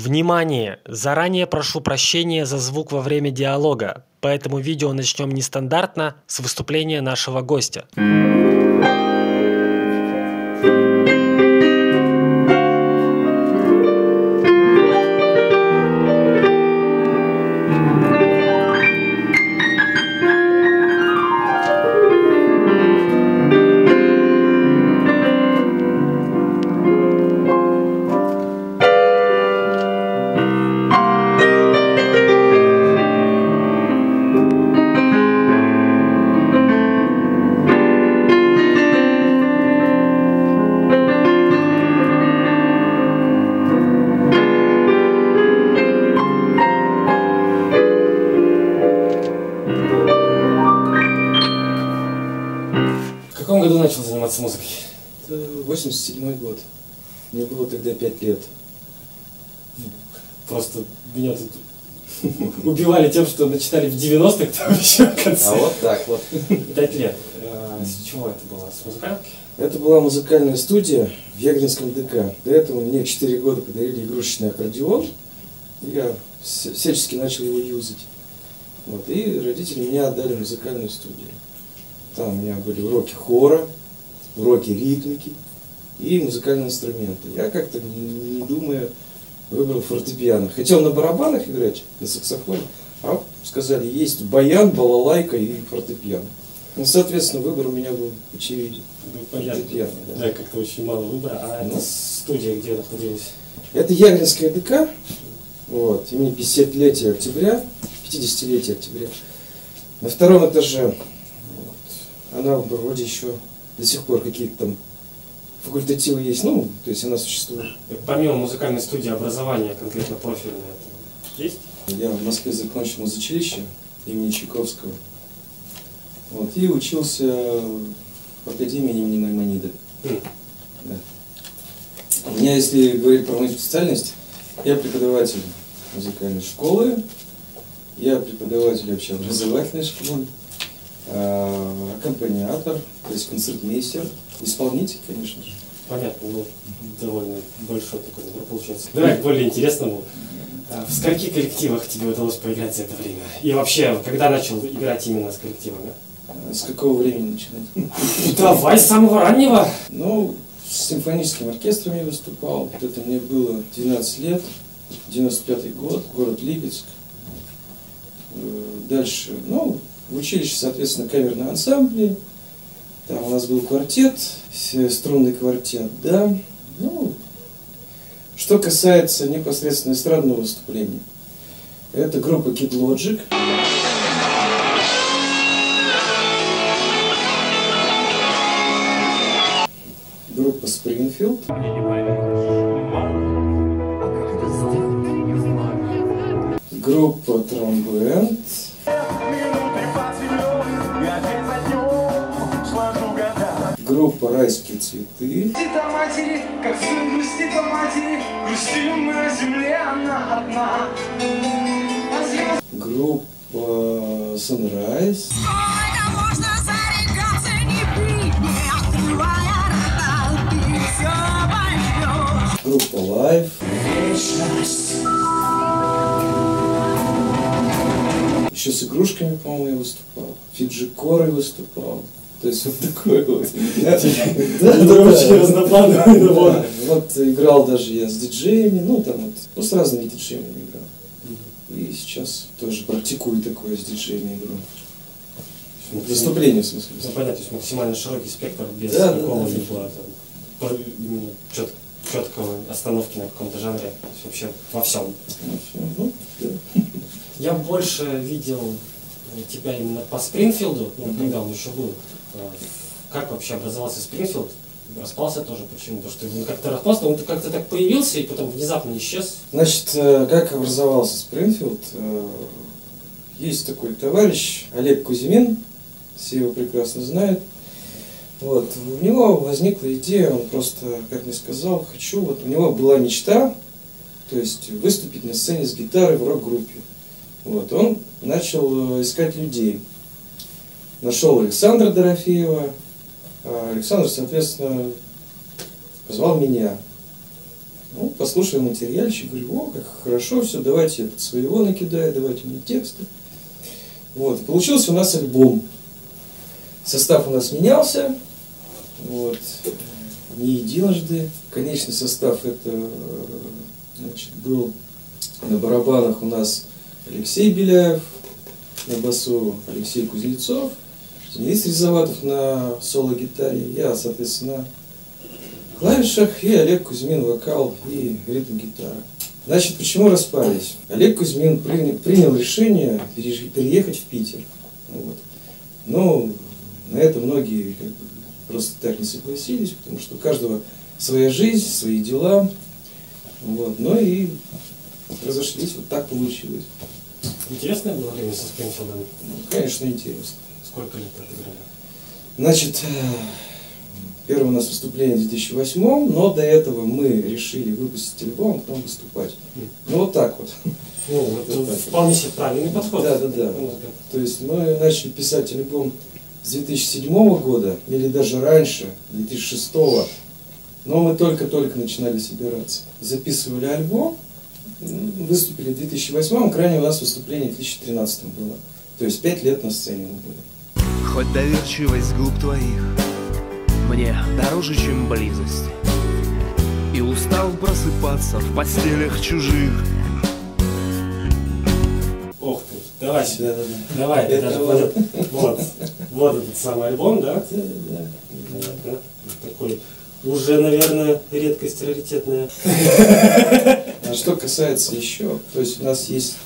Внимание! Заранее прошу прощения за звук во время диалога, поэтому видео начнем нестандартно с выступления нашего гостя. 87 год. Мне было тогда 5 лет. Просто меня тут убивали тем, что начитали в 90-х, там еще в конце. А вот так вот. Пять лет. А, С чего это было? С музыкалки? Это была музыкальная студия в Ягринском ДК. До этого мне 4 года подарили игрушечный аккордеон. И я вс- всячески начал его юзать. Вот. И родители меня отдали в музыкальную студию. Там у меня были уроки хора, уроки ритмики и музыкальные инструменты. Я как-то, не, не думая, выбрал фортепиано. Хотел на барабанах играть, на саксофоне, а сказали, есть баян, балалайка и фортепиано. Ну, соответственно, выбор у меня был очевиден. Ну, понятно. Фортепиано, да. Да, как-то очень мало выбора. А Ну. это студия где находилась? Это Ягринская ДК, вот, имени 50-летия октября, 50-летия октября. На втором этаже, вот, она вроде еще до сих пор какие-то там факультативы есть, ну, то есть она существует. Помимо музыкальной студии образования, конкретно профильное, это есть? Я в Москве закончил музучилище имени Чайковского. Вот, и учился в Академии имени Маймонида. М. Да. У меня, если говорить про мою специальность, я преподаватель музыкальной школы, я преподаватель общеобразовательной школы, а, аккомпаниатор, то есть концертмейстер, исполнитель, конечно же. Понятно, ну, довольно большой такой набор получается. Давай к более интересному. А В скольких коллективах тебе удалось поиграть за это время? И вообще, когда начал играть именно с коллективами? А С какого времени начинать? Давай с самого раннего. Ну, с симфоническим оркестром я выступал. Это мне было 12 лет, 95 год, город Липецк. Э, Дальше, ну, в училище, соответственно, камерные ансамбли. Там у нас был квартет, струнный квартет, да. Ну, что касается непосредственно эстрадного выступления, это группа Kid Logic. Группа Springfield. Группа Тромбенд. Группа Райские цветы. Грустит о матери, как сын грустит о матери, грустим мы о земле, она одна. А Группа поймешь. Группа Live. Еще с игрушками, по-моему, я выступал. Фиджи Корой выступал. То есть вот такой вот. Это очень разноплановый набор. Вот играл даже я с диджеями, ну там вот, ну с разными диджеями играл. И сейчас тоже практикую такое с диджеями игру. Выступление, в смысле. Ну, понятно, то есть максимально широкий спектр, без Да, да, да. чет- четкого остановки на каком-то жанре, то есть вообще во всем. Ну, да. Я больше видел э, тебя именно по Спрингфилду, ну, Мгм. когда он еще был. Как вообще образовался Спрингфилд? Распался тоже. Почему? Потому что он как-то распался, он как-то так появился и потом внезапно исчез. Значит, э, как образовался Спрингфилд? Э, Есть такой товарищ Олег Кузьмин, все его прекрасно знают. Вот, у него возникла идея, он просто, как мне сказал, хочу, вот у него была мечта, то есть выступить на сцене с гитарой в рок-группе. Вот, он начал э, искать людей. Нашел Александра Дорофеева, а Александр, соответственно, позвал меня. Ну, послушал материальчик, говорю, о, как хорошо все, давайте я тут своего накидаю, давайте мне тексты. Вот, получился у нас альбом. Состав у нас менялся, вот, не единожды. Конечный состав это, значит, был на барабанах у нас Алексей Беляев, на басу Алексей Кузнецов, Денис Резоватов на соло-гитаре, я, соответственно, на клавишах, и Олег Кузьмин вокал и ритм-гитара. Значит, почему распались? Олег Кузьмин при- принял решение переехать в Питер. Вот. Но на это многие как бы, просто так не согласились, потому что у каждого своя жизнь, свои дела. Вот. Ну и разошлись, вот так получилось. Интересное было время со Спрингфилдом? Ну, конечно, интересно. Сколько лет отыграли? Значит, э, первое у нас выступление в 2008, но до этого мы решили выпустить альбом, а потом выступать. Ну вот так вот. Ну, это Вот вполне себе правильный подход. Да, да, да. взгляд. То есть мы начали писать альбом с 2007 года, или даже раньше, 2006, но мы только-только начинали собираться. Записывали альбом, выступили в 2008, крайне у нас выступление в 2013 было. То есть пять лет на сцене мы были. Хоть доверчивость губ твоих Мне дороже, чем близость И устал просыпаться в постелях чужих Ох ты, давай сюда. Да, да, да. Давай, Это даже вот. вот, вот, вот этот самый альбом, да? Да, да. Понятно. Такой уже, наверное, редкость раритетная. А что касается еще, то есть у нас есть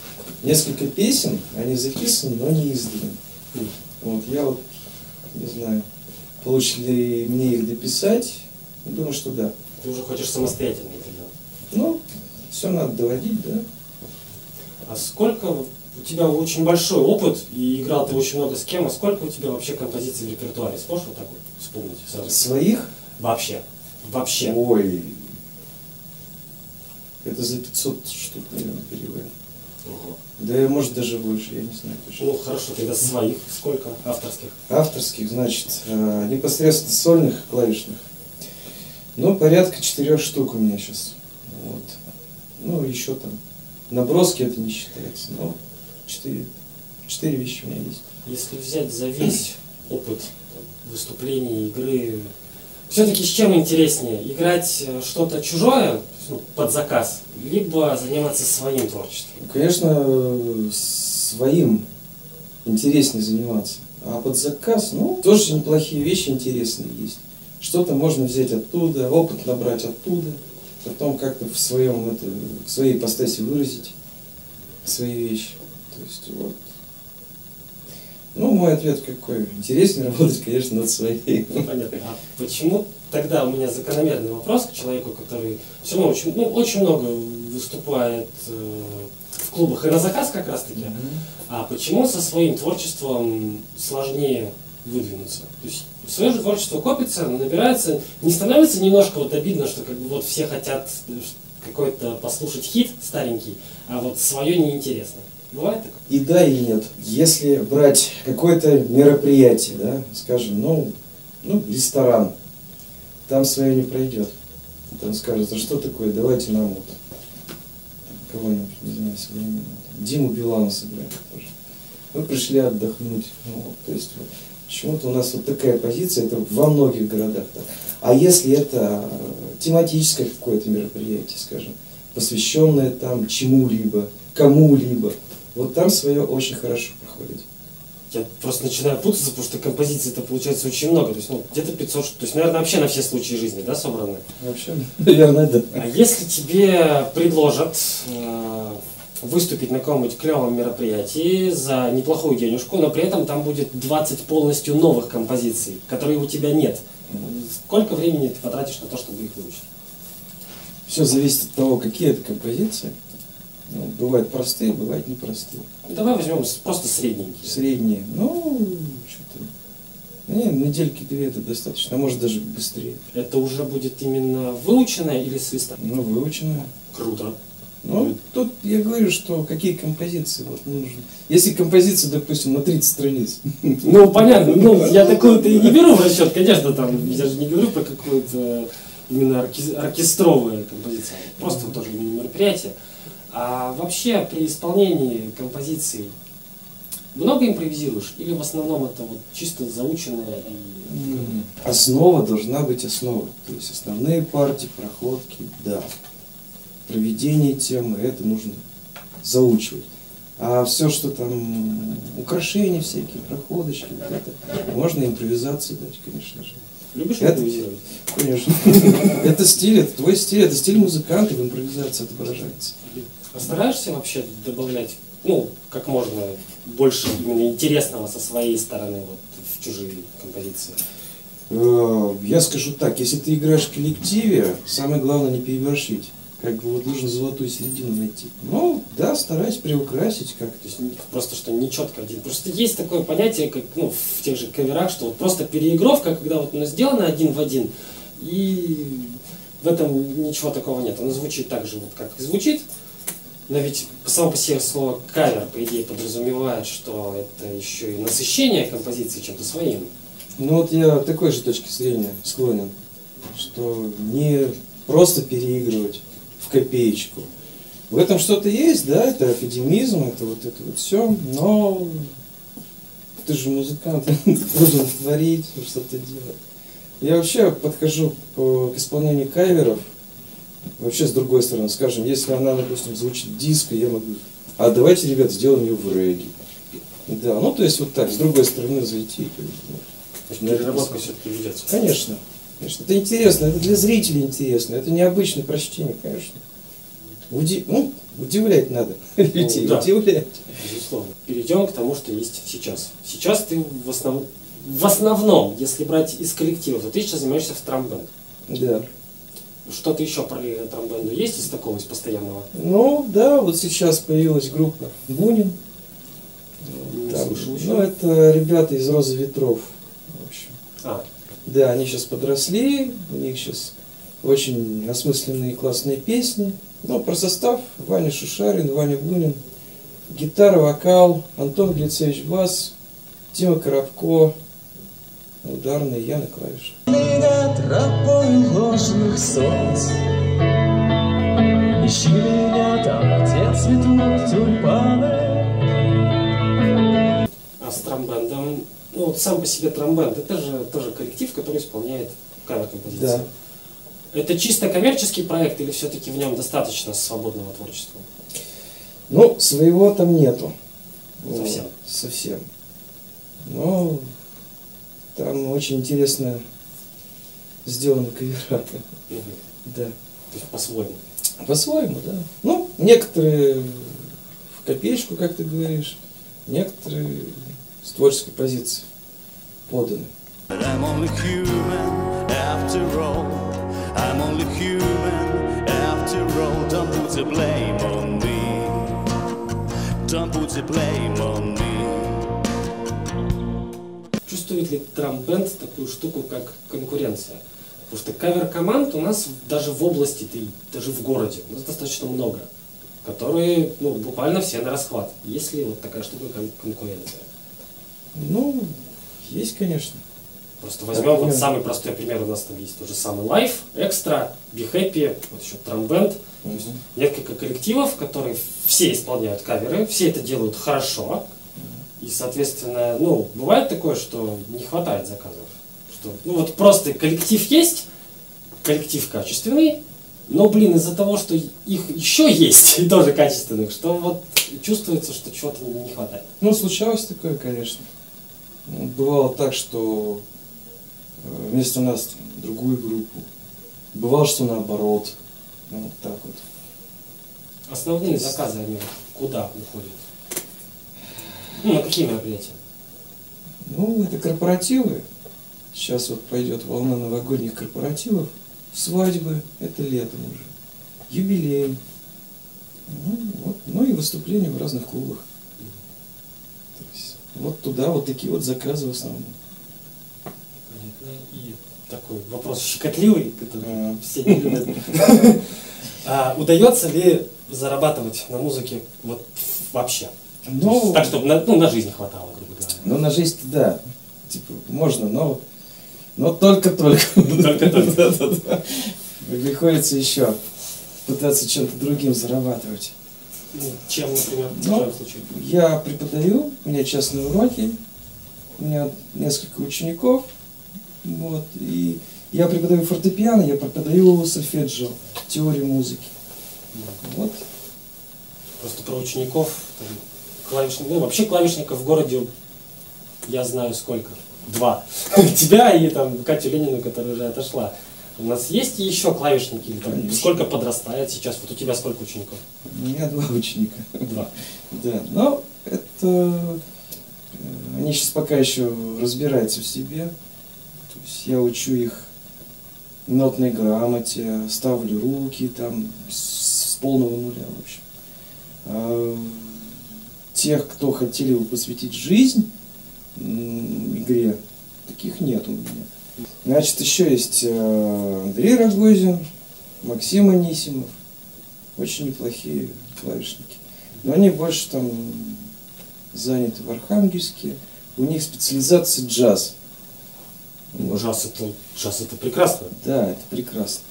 несколько песен, они записаны, но не изданы. Вот я вот не знаю, получится ли мне их дописать. Думаю, что да. Ты уже хочешь самостоятельно это делать. Ну, все надо доводить, да. А сколько у тебя очень большой опыт, и играл ты очень много с кем, а сколько у тебя вообще композиций в репертуаре? Сможешь вот так вот вспомнить сразу? Своих? Вообще. Вообще. Ой. Это за 500 штук, наверное, переводим. Ого. Да, может, даже больше, я не знаю точно. Ну хорошо, тогда своих сколько авторских? авторских, значит, э, непосредственно сольных клавишных. Ну, порядка четырех штук у меня сейчас. Вот. Ну, еще там. Наброски это не считается, но четыре, четыре вещи у меня есть. Если взять за весь опыт там, выступлений, игры, все-таки с чем интереснее? Играть э, что-то чужое ну, под заказ, либо заниматься своим творчеством? Конечно, своим интереснее заниматься. А под заказ, ну, тоже неплохие вещи интересные есть. Что-то можно взять оттуда, опыт набрать оттуда, потом как-то в своем, это, в своей ипостаси выразить свои вещи. То есть вот. Ну, мой ответ какой? Интереснее работать, конечно, над своей. Понятно. А почему тогда у меня закономерный вопрос к человеку, который все равно очень, ну, очень много выступает э, в клубах и на заказ как раз таки. А почему со своим творчеством сложнее выдвинуться? То есть свое же творчество копится, набирается, не становится немножко вот обидно, что как бы вот все хотят э, какой-то послушать хит старенький, а вот свое неинтересно. Бывает такое? И да, и нет. Если брать какое-то мероприятие, да, скажем, ну, ну, ресторан, там свое не пройдет. Там скажут, а что такое, давайте нам вот кого-нибудь, не знаю, современного. Диму Билана сыграем тоже. Мы пришли отдохнуть. Ну, вот, то есть вот, почему-то у нас вот такая позиция, это во многих городах так. А если это тематическое какое-то мероприятие, скажем, посвященное там чему-либо, кому-либо, вот там свое очень хорошо проходит. Я просто начинаю путаться, потому что композиций это получается очень много. То есть, ну, где-то 500 штук. То есть, наверное, вообще на все случаи жизни, да, собраны? Вообще, наверное, да. А если тебе предложат э, выступить на каком-нибудь клевом мероприятии за неплохую денежку, но при этом там будет 20 полностью новых композиций, которые у тебя нет, сколько времени ты потратишь на то, чтобы их выучить? Все зависит от того, какие это композиции. Ну, бывают простые, бывают непростые. Ну, давай возьмем просто средненькие. Средние, ну, что-то... Не, недельки две это достаточно, а может даже быстрее. Это уже будет именно выученное или свиста? Ну, выучено. Круто. Ну, тут я говорю, что какие композиции вот нужны. Если композиция, допустим, на 30 страниц, Ну, понятно, ну, я такую-то и не беру в расчет, конечно, там, я же не говорю про какую-то именно орке- оркестровая композиция, просто тоже мероприятие. А вообще при исполнении композиций много импровизируешь или в основном это вот чисто заученное и Основа должна быть основа. То есть основные партии, проходки, да. Проведение темы, это нужно заучивать. А все, что там, украшения всякие, проходочки, вот это, можно импровизацию дать, конечно же. любишь Это- импровизировать? Конечно. Это стиль, это твой стиль, это стиль музыканта, в импровизации это выражается. А стараешься вообще добавлять, ну, как можно больше именно интересного со своей стороны вот, в чужие композиции? Э, Я скажу так, если ты играешь в коллективе, самое главное не переборщить. Как бы вот нужно золотую середину найти. Ну, да, стараюсь приукрасить как-то. То есть просто что не четко один. Просто есть такое понятие, как ну, в тех же каверах, что вот просто переигровка, когда вот оно сделано один в один, и в этом ничего такого нет. Оно звучит так же, вот как и звучит, но ведь само по себе слово кавер, по идее, подразумевает, что это еще и насыщение композиции чем-то своим. Ну вот я такой же точки зрения склонен, что не просто переигрывать в копеечку. В этом что-то есть, да, это академизм, это вот это вот все, но ты же музыкант, должен творить, что-то делать. Я вообще подхожу по- к исполнению каверов вообще с другой стороны. Скажем, если она, допустим, звучит диско, я могу, а давайте, ребят, сделаем ее в регги. Да, ну то есть вот так, с другой стороны зайти. Ну, переработка все-таки ведется. Конечно. Конечно. Это интересно, это для зрителей интересно, это необычное прочтение, конечно. Уди- ну, удивлять надо людей, да. удивлять. Безусловно. Перейдем к тому, что есть сейчас. Сейчас ты в, основ- в основном, если брать из коллектива, то ты сейчас занимаешься в трамбенд. Да. Что-то еще про трамбенду есть из такого, из постоянного? Ну, да, вот сейчас появилась группа Бунин. Не Там, слышал еще. ну, это ребята из Розы Ветров. В общем. А, Да, они сейчас подросли, у них сейчас очень осмысленные классные песни. Ну, про состав Ваня Шушарин, Ваня Бунин, гитара, вокал, Антон Глицевич бас, Тима Коробко, ударные, я на клавишах. Тропой ложных солнц Ищи меня там, где цветут тюльпаны а с трамбендом, ну вот сам по себе трамбенд, это же тоже коллектив, который исполняет кавер-композиции. Да. Это чисто коммерческий проект или все-таки в нем достаточно свободного творчества? Ну, своего там нету. Совсем? Совсем. Но там очень интересно сделано кавера. Мгм. Да. То есть по-своему. По-своему, да. Ну, некоторые в копеечку, как ты говоришь, некоторые с творческой позиции поданы. I'm only human after all. I'm only human after all. Don't put the blame on me. Don't put the blame on me. Чувствует ли трамбенд такую штуку, как конкуренция? Потому что кавер-команд у нас даже в области, даже в городе, у нас достаточно много, которые ну, буквально все на расхват. Есть ли вот такая штука, как конкуренция? Ну, есть, конечно. Просто возьмем вот самый простой пример, у нас там есть тот же самый Life, Extra, Be Happy, вот еще Трамбенд. Мгм. несколько коллективов, которые все исполняют каверы, все это делают хорошо. И, соответственно, ну, бывает такое, что не хватает заказов. Что, ну, вот просто коллектив есть, коллектив качественный, но, блин, из-за того, что их еще есть, и тоже качественных, что вот чувствуется, что чего-то не хватает. Ну, случалось такое, конечно. Ну, Бывало так, что э, вместо нас другую группу. Бывало, что наоборот. Ну, вот так вот. Основные заказы, они куда уходят? Ну, на какие мероприятия? Ну, это корпоративы. Сейчас вот пойдет волна новогодних корпоративов. Свадьбы, это летом уже. Юбилей. Ну, вот, ну и выступления в разных клубах. То есть, вот туда вот такие вот заказы в основном. Понятно. И такой вопрос щекотливый, который А. все не любят. А удается ли зарабатывать на музыке вот вообще? Ну, так, чтобы на, ну, на жизнь хватало, грубо говоря. ну на жизнь да. Типа, можно, но, но только-только. Только-только. Да-да-да. приходится еще пытаться чем-то другим зарабатывать. Ну, Чем, например, в Ну, твоем случае? Я преподаю, у меня частные уроки, у меня несколько учеников, вот, и я преподаю фортепиано, я преподаю сольфеджио, теорию музыки. Вот. Просто про учеников, там, клавишник, ну, вообще клавишников в городе я знаю сколько. Два. Тебя и там Катю Ленину, которая уже отошла. У нас есть еще клавишники? Или там сколько подрастает сейчас? Вот у тебя сколько учеников? У меня два ученика. Два. Да, но это... э, Они сейчас пока еще разбираются в себе. То есть я учу их нотной грамоте, ставлю руки там с, полного нуля, в общем. А тех, кто хотели бы посвятить жизнь игре, таких нет у меня. Значит, еще есть э, Андрей Рогозин, Максим Анисимов. Очень неплохие клавишники. Но они больше там заняты в Архангельске. У них специализация джаз. Вот. Джаз это, джаз это прекрасно. Да, это прекрасно.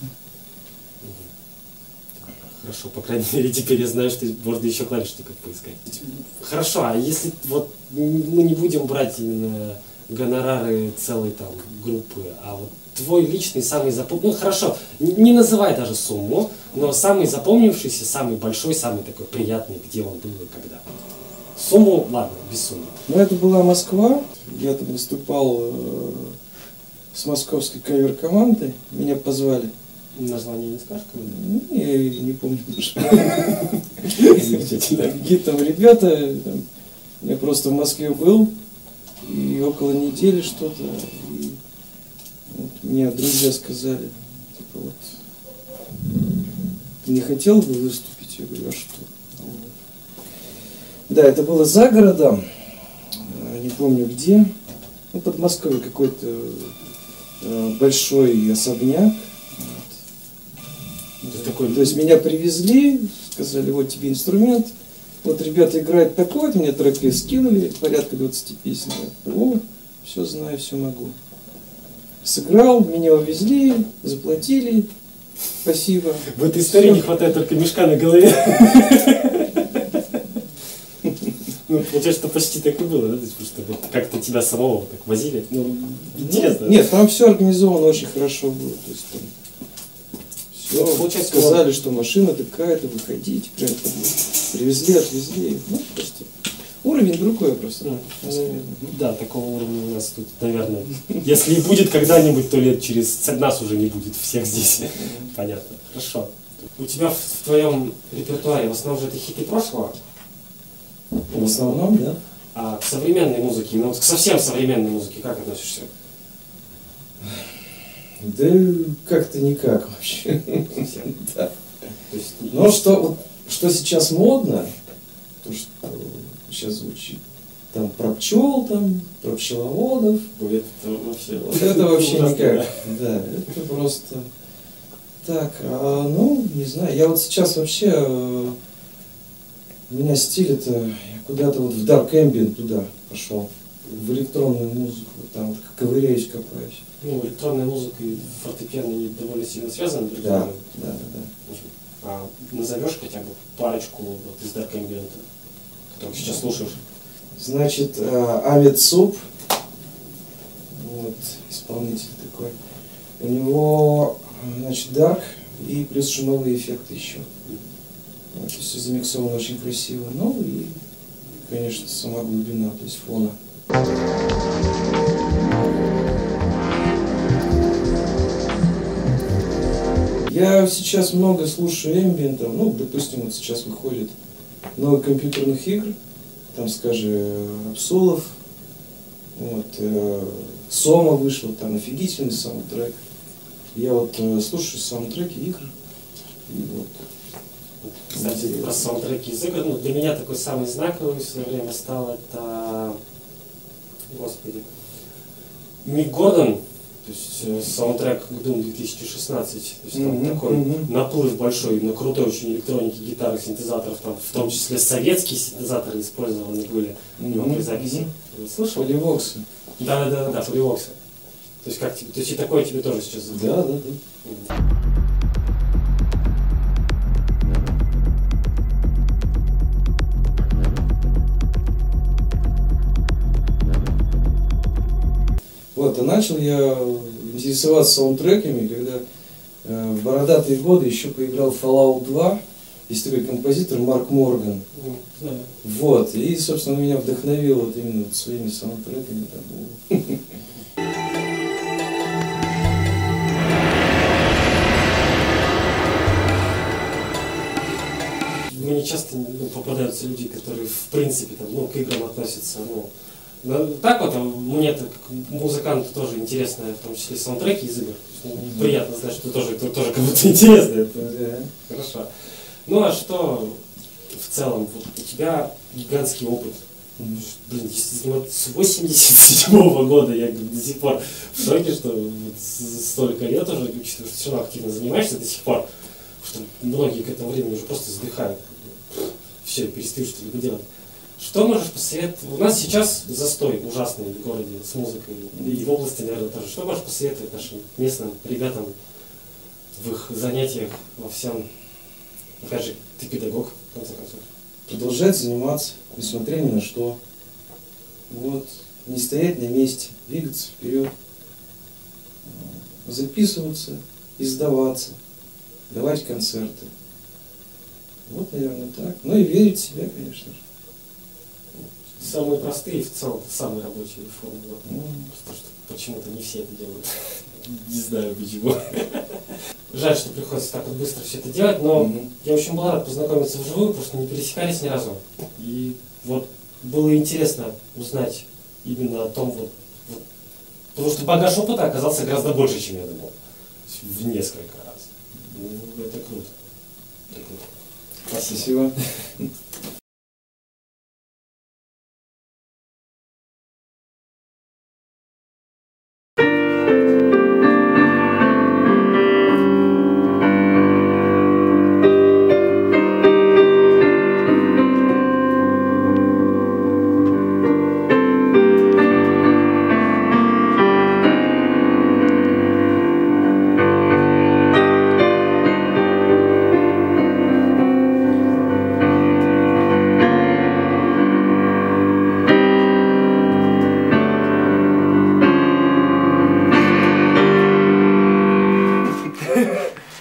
Хорошо, по крайней мере, теперь я знаю, что можно еще клавишников поискать. Хорошо, а если вот мы не будем брать именно гонорары целой там группы, а вот твой личный самый запомнившийся, ну хорошо, не называй даже сумму, но самый запомнившийся, самый большой, самый такой приятный, где он был и когда. Сумму, ладно, без суммы. Ну, это была Москва. Я там выступал э, с московской кавер-командой. Меня позвали. Название не скажешь? Ну, я не помню. Замечательно. Какие там ребята. Я просто в Москве был. И около недели что-то. И вот мне друзья сказали, типа вот, ты не хотел бы выступить? Я говорю, а что? Да, это было за городом, э, не помню где, ну, под Москвой какой-то э, большой особняк. Такой- То есть меня привезли, сказали, вот тебе инструмент, вот ребята играют такой, мне треки скинули, порядка 20 песен. О, все знаю, все могу. Сыграл, меня увезли, заплатили, спасибо. В этой истории не хватает только мешка на голове. Ну, получается, что почти так и было, да? То есть, что вот как-то тебя самого так возили. Ну, интересно. Нет, там все организовано очень хорошо было. То есть там все, Ну, получается, сказали, что машина такая-то, выходите, прям там привезли, отвезли. Ну, просто уровень другой просто. Ну, в Москве. Да, такого уровня у нас тут, наверное. Если и будет когда-нибудь, то лет через нас уже не будет всех здесь. Понятно. Хорошо. У тебя в, в твоем репертуаре в основном же это хиты прошлого, В основном, да. а к современной музыке, ну вот к совсем современной музыке как относишься? Да как-то никак вообще. Совсем. Да. Есть, Но что, вот, что сейчас модно, то, что сейчас звучит, там про пчел, там, про пчеловодов, Ой, это вообще... Вот это вообще ужасно, никак. Да, это просто так. а, ну, не знаю. Я вот сейчас вообще э, у меня стиль это я куда-то вот в Dark Ambient туда пошел. В электронную музыку, там вот ковыряюсь, копаюсь. Ну, электронная музыка и фортепиано довольно сильно связаны друг с Да, другом. да, да, да. А назовешь хотя бы парочку вот из Dark Ambient, которых сейчас слушаешь? Значит, э, Амит Суп, вот, исполнитель такой. У него, э, значит, Dark и плюс шумовые эффекты еще. Вот, все замиксовано очень красиво. Ну и, конечно, сама глубина, то есть фона. Я сейчас много слушаю эмбиента, ну, допустим, вот сейчас выходит много компьютерных игр, там, скажем, Апсолов, вот, э, Сома вышел, там офигительный саундтрек. Я вот э, слушаю саундтреки игр, и вот. Кстати, про саундтреки из игр, ну, для меня такой самый знаковый в свое время стал это, господи, Мик Гордон, то есть э, саундтрек к Doom 2016, то есть там Мгм, такой мгм. наплыв большой, на крутой очень электроники, гитары, синтезаторов, там, в том числе советские синтезаторы использованы были у него при записи. мгм. Слышал? Поливоксы. Да, да, да, да, Поливокса. То есть как тебе, то есть и такое тебе тоже сейчас Да, да, да. Вот, начал я интересоваться саундтреками, когда э, в бородатые годы еще поиграл Fallout 2. Есть такой композитор Марк Морган. Ну, знаю. Вот, и, собственно, меня вдохновил вот именно вот своими саундтреками. Там, Мне часто ну, попадаются люди, которые в принципе там, ну, к играм относятся. Ну, ну, так вот, мне это как музыканту тоже интересно, в том числе саундтреки из игр. Ну, Приятно знать, что тоже, это тоже как будто интересно. Это, Да. Хорошо. Ну а что в целом? Вот у тебя гигантский опыт. Блин, если заниматься с 87 года, я до сих пор в шоке, что вот столько лет уже, учитывая, что все равно активно занимаешься до сих пор, что многие к этому времени уже просто сдыхают. Все, перестают что-либо делать. Что можешь посоветовать? У нас сейчас застой ужасный в городе с музыкой, и в области, наверное, тоже. Что можешь посоветовать нашим местным ребятам в их занятиях, во всем? Опять же, ты педагог, в конце концов. Продолжать заниматься, несмотря ни на что. Вот, не стоять на месте, двигаться вперед, записываться, издаваться, давать концерты. Вот, наверное, так. Ну и верить в себя, конечно же. Самые простые, в целом, самые рабочие формулы. Ну, Потому что почему-то не все это делают. Не знаю почему. Жаль, что приходится так вот быстро все это делать, но я очень был рад познакомиться вживую, потому что не пересекались ни разу. И вот было интересно узнать именно о том, вот, вот- потому что багаж опыта оказался гораздо больше, чем я думал. В несколько раз. Ну, это круто. Это круто. Спасибо. Спасибо.